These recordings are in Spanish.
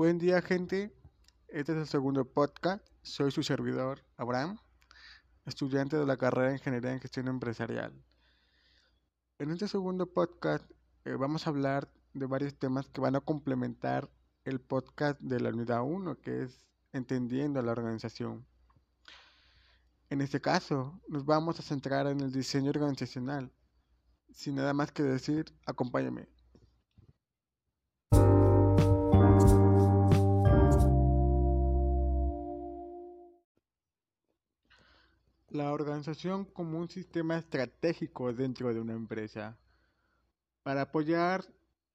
Buen día gente, este es el segundo podcast, soy su servidor Abraham, estudiante de la carrera de Ingeniería en Gestión Empresarial. En este segundo podcast eh, vamos a hablar de varios temas que van a complementar el podcast de la unidad 1, que es Entendiendo la organización. En este caso, nos vamos a centrar en el diseño organizacional. Sin nada más que decir, acompáñame. La organización como un sistema estratégico dentro de una empresa. Para apoyar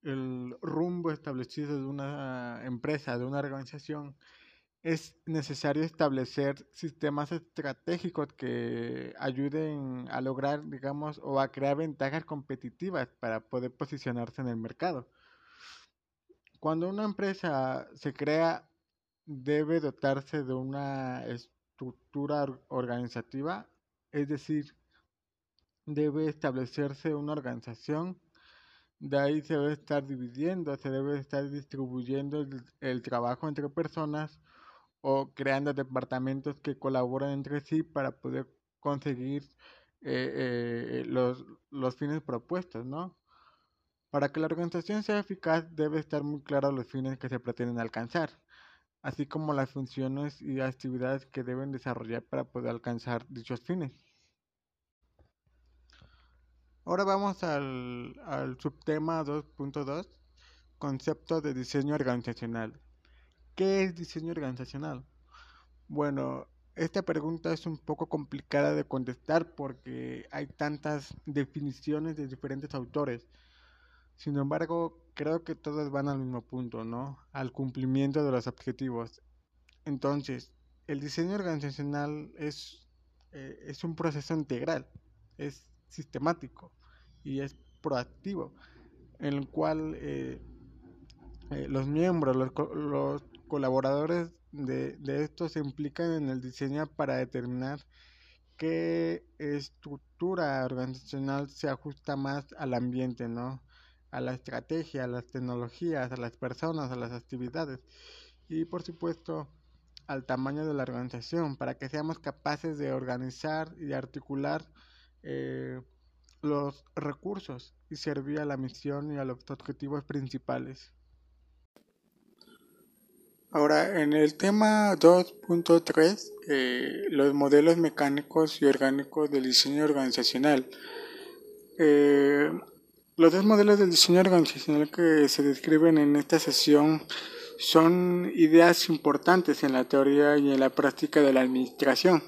el rumbo establecido de una empresa, de una organización, es necesario establecer sistemas estratégicos que ayuden a lograr, digamos, o a crear ventajas competitivas para poder posicionarse en el mercado. Cuando una empresa se crea, debe dotarse de una estructura organizativa, es decir, debe establecerse una organización, de ahí se debe estar dividiendo, se debe estar distribuyendo el, trabajo entre personas o creando departamentos que colaboran entre sí para poder conseguir eh, eh, los, los fines propuestos, ¿no? Para que la organización sea eficaz debe estar muy claro los fines que se pretenden alcanzar así como las funciones y actividades que deben desarrollar para poder alcanzar dichos fines. Ahora vamos al, subtema 2.2, concepto de diseño organizacional. ¿Qué es diseño organizacional? Bueno, esta pregunta es un poco complicada de contestar porque hay tantas definiciones de diferentes autores. Sin embargo, creo que todos van al mismo punto, ¿no? Al cumplimiento de los objetivos. Entonces, el diseño organizacional es, eh, es un proceso integral, es sistemático y es proactivo, en el cual eh, eh, los miembros, los, los colaboradores de, de estos se implican en el diseño para determinar qué estructura organizacional se ajusta más al ambiente, ¿no? A la estrategia, a las tecnologías, a las personas, a las actividades y por supuesto al tamaño de la organización para que seamos capaces de organizar y articular eh, los recursos y servir a la misión y a los objetivos principales. Ahora, en el tema 2.3, eh, los modelos mecánicos y orgánicos del diseño organizacional. Eh, los dos modelos del diseño organizacional que se describen en esta sesión son ideas importantes en la teoría y en la práctica de la administración.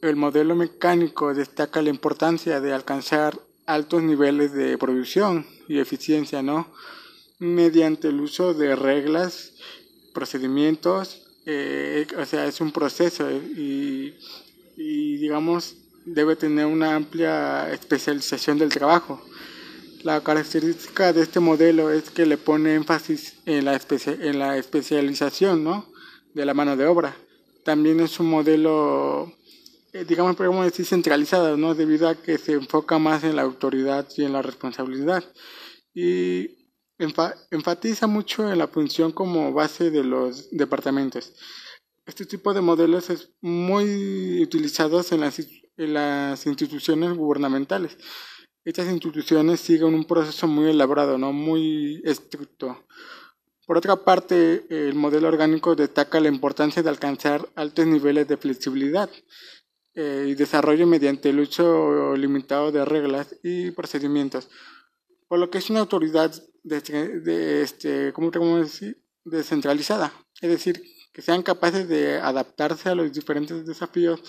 El modelo mecánico destaca la importancia de alcanzar altos niveles de producción y eficiencia, ¿no? Mediante el uso de reglas, procedimientos, eh, o sea, es un proceso y, y, digamos, debe tener una amplia especialización del trabajo. La característica de este modelo es que le pone énfasis en la, en la especialización ¿no? de la mano de obra. También es un modelo, eh, digamos, podemos decir, centralizado, ¿no? debido a que se enfoca más en la autoridad y en la responsabilidad. Y enfatiza mucho en la función como base de los departamentos. Este tipo de modelos es muy utilizado en las, en las instituciones gubernamentales estas instituciones siguen un proceso muy elaborado, ¿no? muy estricto. Por otra parte, el modelo orgánico destaca la importancia de alcanzar altos niveles de flexibilidad eh, y desarrollo mediante el uso limitado de reglas y procedimientos, por lo que es una autoridad de, este, ¿cómo decir? descentralizada, es decir, que sean capaces de adaptarse a los diferentes desafíos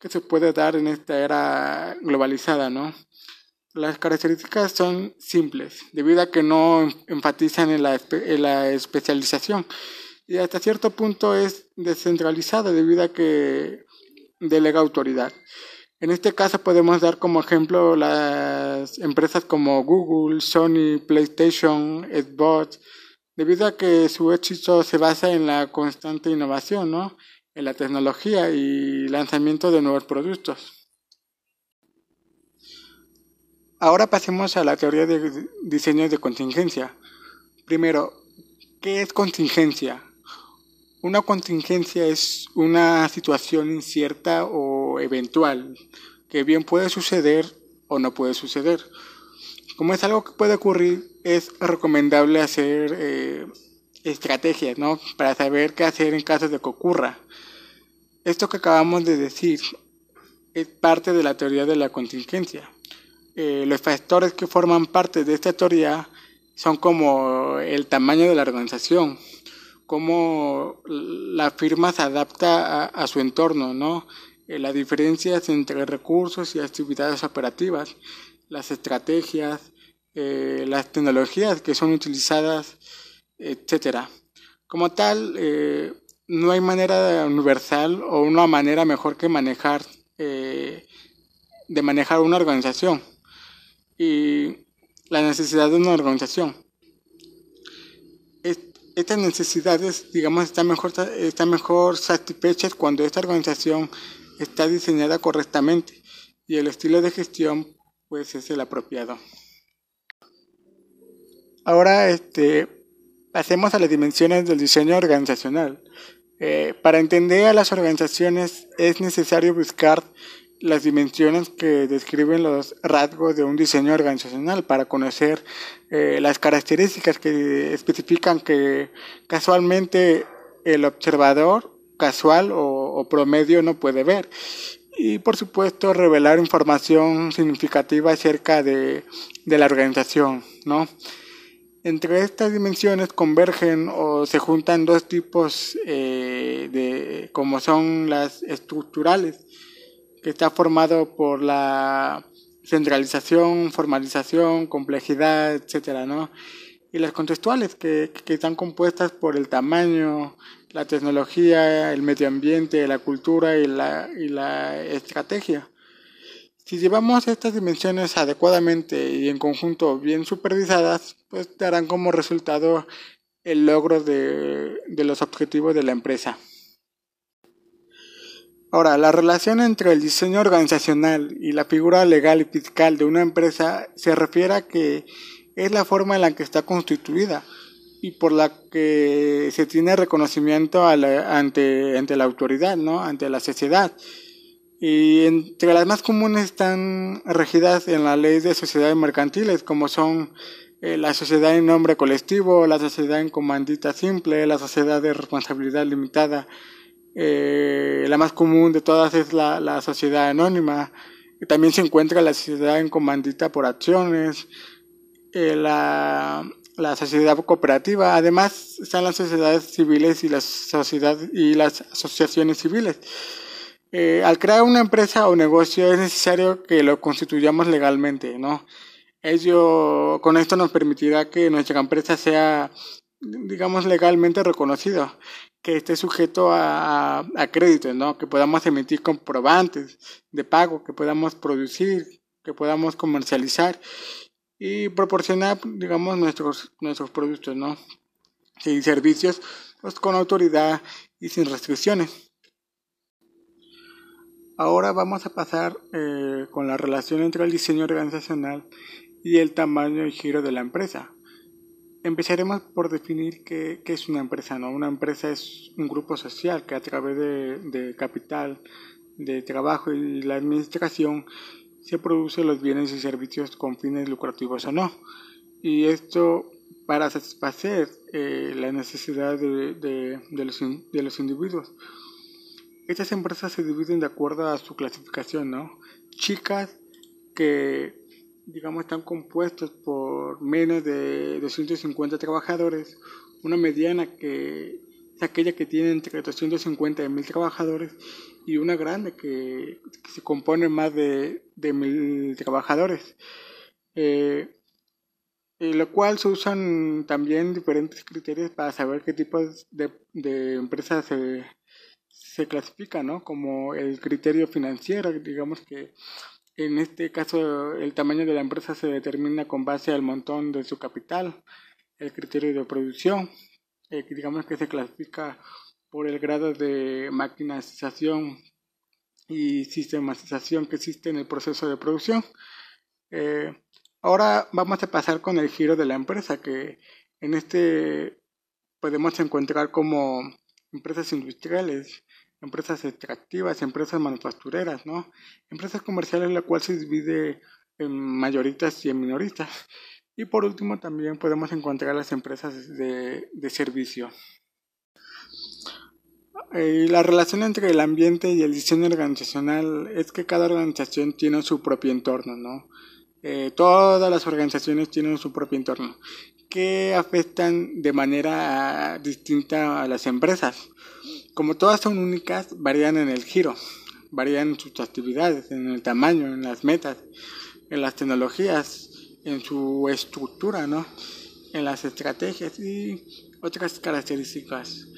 que se puede dar en esta era globalizada, ¿no? Las características son simples, debido a que no enfatizan en la, especialización. Y hasta cierto punto es descentralizada, debido a que delega autoridad. En este caso podemos dar como ejemplo las empresas como Google, Sony, PlayStation, Xbox, debido a que su éxito se basa en la constante innovación, ¿no? en la tecnología y lanzamiento de nuevos productos. Ahora pasemos a la teoría de diseño de contingencia. Primero, ¿Qué es contingencia? Una contingencia es una situación incierta o eventual que bien puede suceder o no puede suceder. Como es algo que puede ocurrir, es recomendable hacer eh, estrategias, ¿no? Para saber qué hacer en caso de que ocurra. Esto que acabamos de decir es parte de la teoría de la contingencia. Eh, los factores que forman parte de esta teoría son como el tamaño de la organización, cómo la firma se adapta a, su entorno, ¿no? Eh, las diferencias entre recursos y actividades operativas, las estrategias, eh, las tecnologías que son utilizadas, etcétera. Como tal, no hay manera universal o una manera mejor que manejar de manejar una organización. Y la necesidad de una organización. estas necesidades, digamos, están mejor, están mejor satisfechas cuando esta organización está diseñada correctamente y el estilo de gestión pues es el apropiado. Ahora este, pasemos a las dimensiones del diseño organizacional. Eh, para entender a las organizaciones es necesario buscar las dimensiones que describen los rasgos de un diseño organizacional para conocer eh, las características que especifican que casualmente el observador casual o, promedio no puede ver y por supuesto revelar información significativa acerca de, de la organización, ¿no? Entre estas dimensiones convergen o se juntan dos tipos eh, de como son las estructurales que está formado por la centralización, formalización, complejidad, etcétera, ¿no? Y las contextuales, que, están compuestas por el tamaño, la tecnología, el medio ambiente, la cultura y la, y la estrategia. Si llevamos estas dimensiones adecuadamente y en conjunto bien supervisadas, pues darán como resultado el logro de, de los objetivos de la empresa. Ahora, la relación entre el diseño organizacional y la figura legal y fiscal de una empresa se refiere a que es la forma en la que está constituida y por la que se tiene reconocimiento ante, la autoridad, ¿no? ante la sociedad. Y entre las más comunes están regidas en la ley de sociedades mercantiles, como son eh, la sociedad en nombre colectivo, la sociedad en comandita simple, la sociedad de responsabilidad limitada, eh, la más común de todas es la, sociedad anónima. También se encuentra la sociedad en comandita por acciones, eh, la, la, sociedad cooperativa. Además están las sociedades civiles y las, sociedad, y las asociaciones civiles. Eh, al crear una empresa o negocio es necesario que lo constituyamos legalmente, ¿no? Ello, con esto nos permitirá que nuestra empresa sea, digamos, legalmente reconocida que esté sujeto a, a, créditos, ¿no? Que podamos emitir comprobantes de pago, que podamos producir, que podamos comercializar y proporcionar, digamos, nuestros, nuestros productos, ¿no? Y servicios pues, con autoridad y sin restricciones. Ahora vamos a pasar eh, con la relación entre el diseño organizacional y el tamaño y giro de la empresa. Empezaremos por definir qué, es una empresa. ¿no? Una empresa es un grupo social que a través de, capital, de trabajo y la administración se produce los bienes y servicios con fines lucrativos o no. Y esto para satisfacer eh, la necesidad de, de, los, de los individuos. Estas empresas se dividen de acuerdo a su clasificación, ¿no? Chicas que digamos, están compuestos por menos de 250 trabajadores, una mediana que es aquella que tiene entre 250 y 1000 trabajadores y una grande que, se compone más de, de 1000 trabajadores. Eh, en lo cual se usan también diferentes criterios para saber qué tipos de, de empresas se, se clasifican, ¿no? Como el criterio financiero, digamos que en este caso, el tamaño de la empresa se determina con base al montón de su capital, el criterio de producción, eh, digamos que se clasifica por el grado de maquinización y sistematización que existe en el proceso de producción. Eh, ahora vamos a pasar con el giro de la empresa, que en este podemos encontrar como empresas industriales, empresas extractivas, empresas manufactureras, ¿no? Empresas comerciales la cual se divide en mayoritas y en minoristas. Y por último también podemos encontrar las empresas de, de servicio. Eh, la relación entre el ambiente y el diseño organizacional es que cada organización tiene su propio entorno, ¿no? Eh, todas las organizaciones tienen su propio entorno que afectan de manera distinta a las empresas. Como todas son únicas, varían en el giro, varían en sus actividades, en el tamaño, en las metas, en las tecnologías, en su estructura, ¿no? En las estrategias y otras características.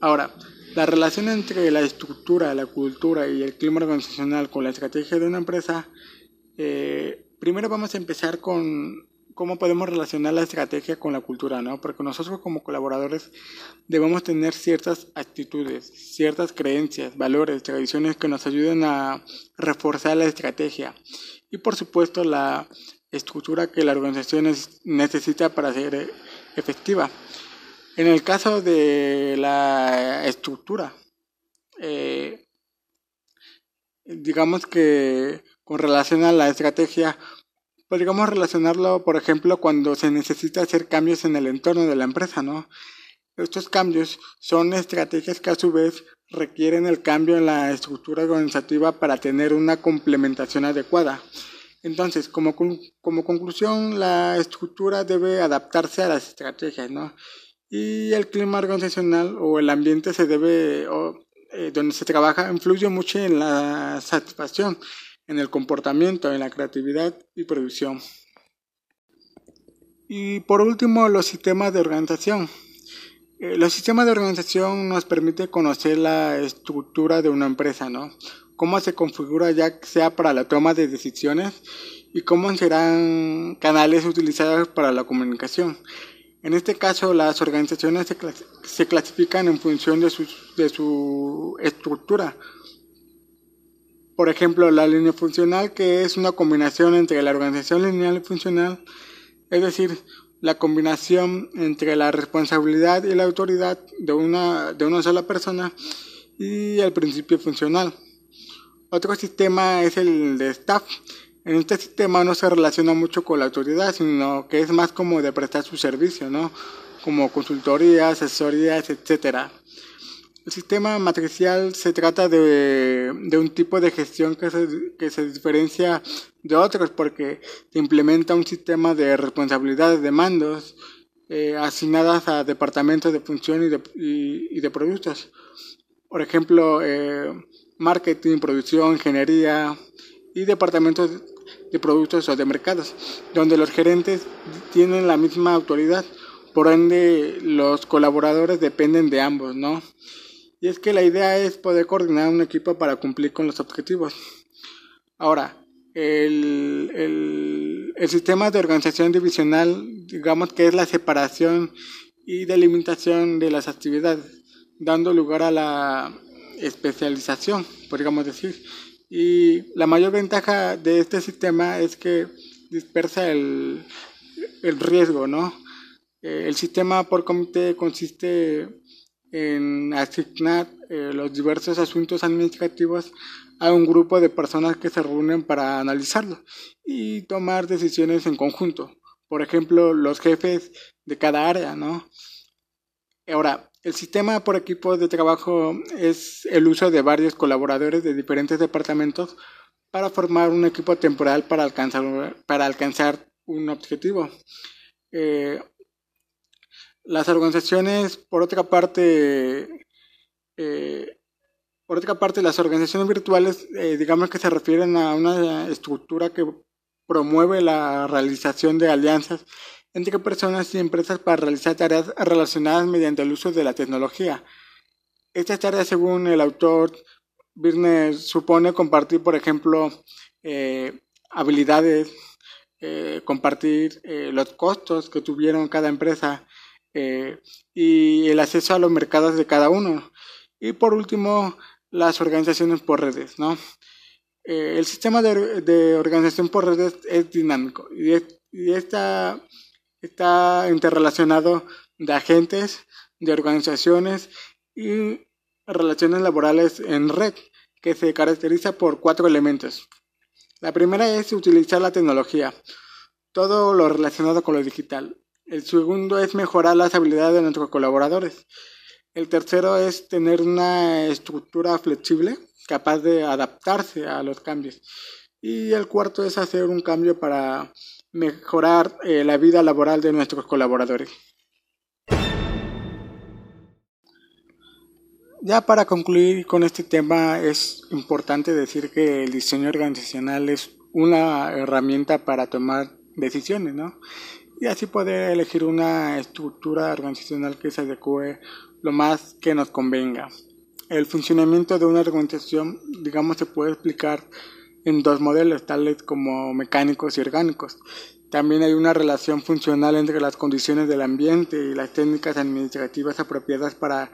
Ahora, la relación entre la estructura, la cultura y el clima organizacional con la estrategia de una empresa, eh, primero vamos a empezar con cómo podemos relacionar la estrategia con la cultura, ¿no? Porque nosotros como colaboradores debemos tener ciertas actitudes, ciertas creencias, valores, tradiciones que nos ayuden a reforzar la estrategia. Y por supuesto la estructura que la organización necesita para ser efectiva. En el caso de la estructura, eh, digamos que con relación a la estrategia, podríamos relacionarlo, por ejemplo, cuando se necesita hacer cambios en el entorno de la empresa, ¿no? Estos cambios son estrategias que a su vez requieren el cambio en la estructura organizativa para tener una complementación adecuada. Entonces, como, como conclusión, la estructura debe adaptarse a las estrategias, ¿no? Y el clima organizacional o el ambiente se debe, eh, donde se trabaja, influye mucho en la satisfacción, en el comportamiento, en la creatividad y producción. Y por último, los sistemas de organización. Eh, los sistemas de organización nos permiten conocer la estructura de una empresa, ¿no? cómo se configura ya sea para la toma de decisiones y cómo serán canales utilizados para la comunicación. En este caso, las organizaciones se, clasifican en función de su, de su estructura. Por ejemplo, la línea funcional, que es una combinación entre la organización lineal y funcional, es decir, la combinación entre la responsabilidad y la autoridad de una, de una sola persona y el principio funcional. Otro sistema es el de staff. En este sistema no se relaciona mucho con la autoridad, sino que es más como de prestar su servicio, ¿no? Como consultorías, asesorías, etcétera. El sistema matricial se trata de, de un tipo de gestión que se, que se diferencia de otros porque implementa un sistema de responsabilidades de mandos eh, asignadas a departamentos de función y de, y, y de productos. Por ejemplo, eh, marketing, producción, ingeniería y departamentos de productos o de mercados, donde los gerentes tienen la misma autoridad, por ende los colaboradores dependen de ambos, ¿no? Y es que la idea es poder coordinar un equipo para cumplir con los objetivos. Ahora, el, el, sistema de organización divisional, digamos que es la separación y delimitación de las actividades, dando lugar a la especialización, podríamos decir. Y la mayor ventaja de este sistema es que dispersa el, el riesgo, ¿no? Eh, el sistema por comité consiste en asignar eh, los diversos asuntos administrativos a un grupo de personas que se reúnen para analizarlo y tomar decisiones en conjunto. Por ejemplo, los jefes de cada área, ¿no? Ahora, el sistema por equipos de trabajo es el uso de varios colaboradores de diferentes departamentos para formar un equipo temporal para alcanzar, para alcanzar un objetivo. Eh, las organizaciones, por otra parte, eh, por otra parte, las organizaciones virtuales, eh, digamos que se refieren a una estructura que promueve la realización de alianzas entre personas y empresas para realizar tareas relacionadas mediante el uso de la tecnología. Estas tareas, según el autor, Business supone compartir, por ejemplo, eh, habilidades, compartir los costos que tuvieron cada empresa y el acceso a los mercados de cada uno. Y por último, las organizaciones por redes, ¿no? el sistema de, organización por redes es dinámico y, está interrelacionado de agentes de organizaciones y relaciones laborales en red, que se caracteriza por cuatro elementos. La primera es utilizar la tecnología, todo lo relacionado con lo digital. El segundo es mejorar las habilidades de nuestros colaboradores. El tercero es tener una estructura flexible capaz de adaptarse a los cambios. Y el cuarto es hacer un cambio para mejorar eh, la vida laboral de nuestros colaboradores. Ya para concluir con este tema es importante decir que el diseño organizacional es una herramienta para tomar decisiones, ¿no? Y así poder elegir una estructura organizacional que se adecue lo más que nos convenga. El funcionamiento de una organización, digamos, se puede explicar en dos modelos, tales como mecánicos y orgánicos. También hay una relación funcional entre las condiciones del ambiente y las técnicas administrativas apropiadas para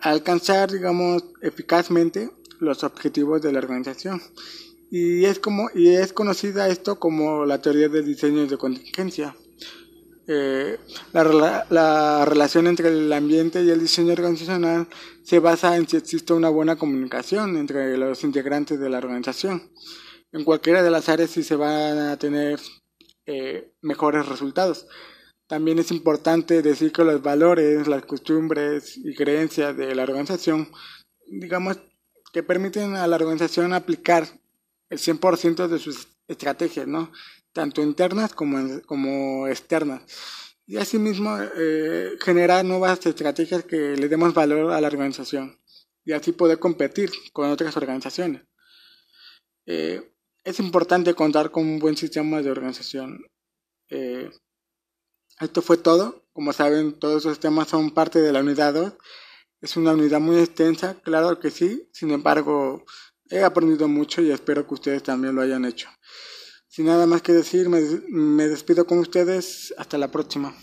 alcanzar, digamos, eficazmente los objetivos de la organización. Y es, como, y es conocida esto como la teoría de diseño de contingencia. Eh, la, la, relación entre el ambiente y el diseño organizacional se basa en si existe una buena comunicación entre los integrantes de la organización. En cualquiera de las áreas sí se van a tener eh, mejores resultados. También es importante decir que los valores, las costumbres y creencias de la organización, digamos, que permiten a la organización aplicar el 100% de sus estrategias, ¿no? Tanto internas como, como externas. Y asimismo eh, generar nuevas estrategias que le demos valor a la organización y así poder competir con otras organizaciones. Eh, es importante contar con un buen sistema de organización. Eh, esto fue todo. Como saben, todos esos temas son parte de la unidad 2. Es una unidad muy extensa, claro que sí. Sin embargo, he aprendido mucho y espero que ustedes también lo hayan hecho. Sin nada más que decir, me, me despido con ustedes. Hasta la próxima.